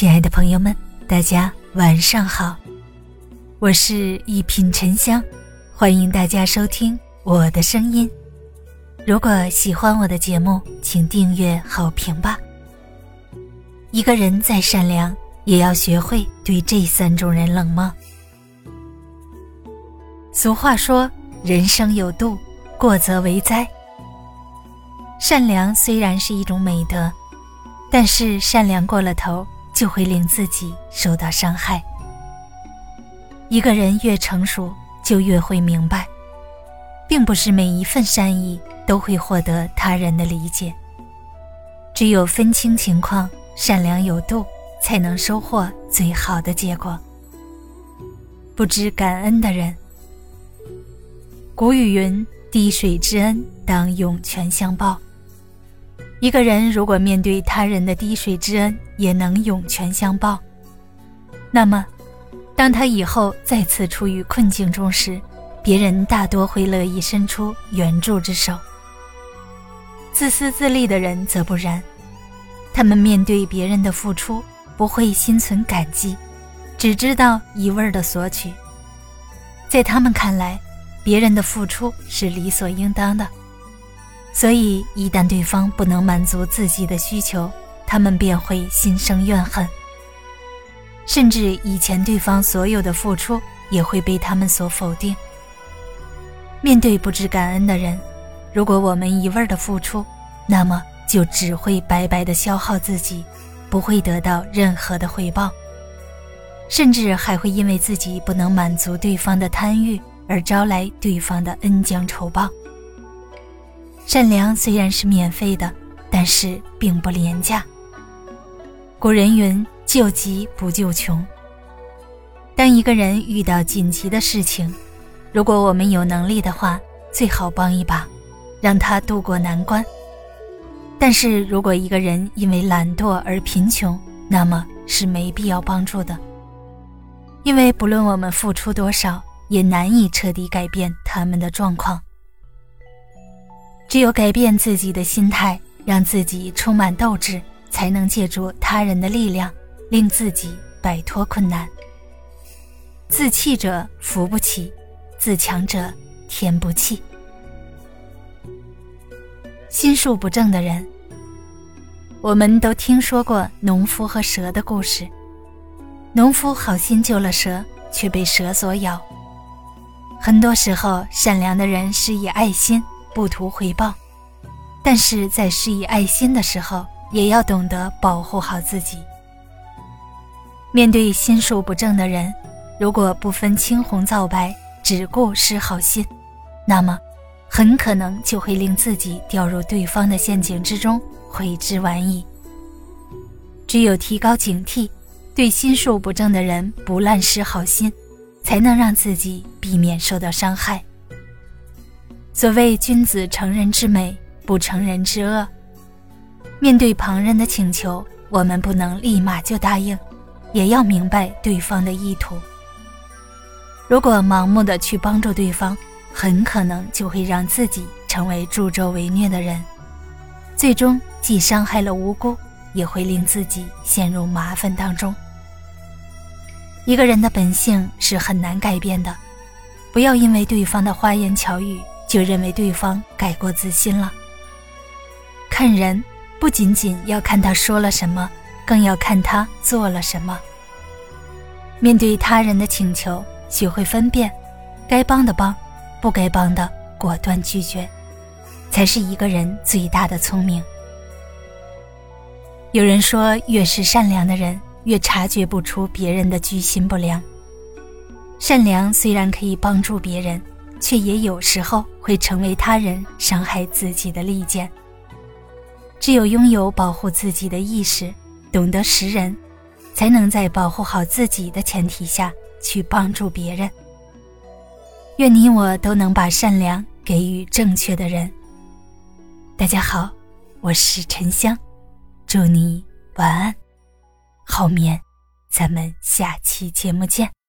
亲爱的朋友们，大家晚上好，我是一品沉香，欢迎大家收听我的声音。如果喜欢我的节目，请订阅好评吧。一个人再善良，也要学会对这三种人冷漠。俗话说：“人生有度，过则为灾。”善良虽然是一种美德，但是善良过了头。就会令自己受到伤害。一个人越成熟，就越会明白，并不是每一份善意都会获得他人的理解。只有分清情况，善良有度，才能收获最好的结果。不知感恩的人，古语云：“滴水之恩，当涌泉相报。”一个人如果面对他人的滴水之恩也能涌泉相报，那么，当他以后再次处于困境中时，别人大多会乐意伸出援助之手。自私自利的人则不然，他们面对别人的付出不会心存感激，只知道一味的索取。在他们看来，别人的付出是理所应当的。所以，一旦对方不能满足自己的需求，他们便会心生怨恨，甚至以前对方所有的付出也会被他们所否定。面对不知感恩的人，如果我们一味的付出，那么就只会白白的消耗自己，不会得到任何的回报，甚至还会因为自己不能满足对方的贪欲而招来对方的恩将仇报。善良虽然是免费的，但是并不廉价。古人云：“救急不救穷。”当一个人遇到紧急的事情，如果我们有能力的话，最好帮一把，让他渡过难关。但是如果一个人因为懒惰而贫穷，那么是没必要帮助的，因为不论我们付出多少，也难以彻底改变他们的状况。只有改变自己的心态，让自己充满斗志，才能借助他人的力量，令自己摆脱困难。自弃者扶不起，自强者天不弃。心术不正的人，我们都听说过农夫和蛇的故事。农夫好心救了蛇，却被蛇所咬。很多时候，善良的人施以爱心。不图回报，但是在施以爱心的时候，也要懂得保护好自己。面对心术不正的人，如果不分青红皂白，只顾施好心，那么很可能就会令自己掉入对方的陷阱之中，悔之晚矣。只有提高警惕，对心术不正的人不滥施好心，才能让自己避免受到伤害。所谓君子成人之美，不成人之恶。面对旁人的请求，我们不能立马就答应，也要明白对方的意图。如果盲目的去帮助对方，很可能就会让自己成为助纣为虐的人，最终既伤害了无辜，也会令自己陷入麻烦当中。一个人的本性是很难改变的，不要因为对方的花言巧语。就认为对方改过自新了。看人不仅仅要看他说了什么，更要看他做了什么。面对他人的请求，学会分辨，该帮的帮，不该帮的果断拒绝，才是一个人最大的聪明。有人说，越是善良的人，越察觉不出别人的居心不良。善良虽然可以帮助别人。却也有时候会成为他人伤害自己的利剑。只有拥有保护自己的意识，懂得识人，才能在保护好自己的前提下去帮助别人。愿你我都能把善良给予正确的人。大家好，我是沉香，祝你晚安，好眠，咱们下期节目见。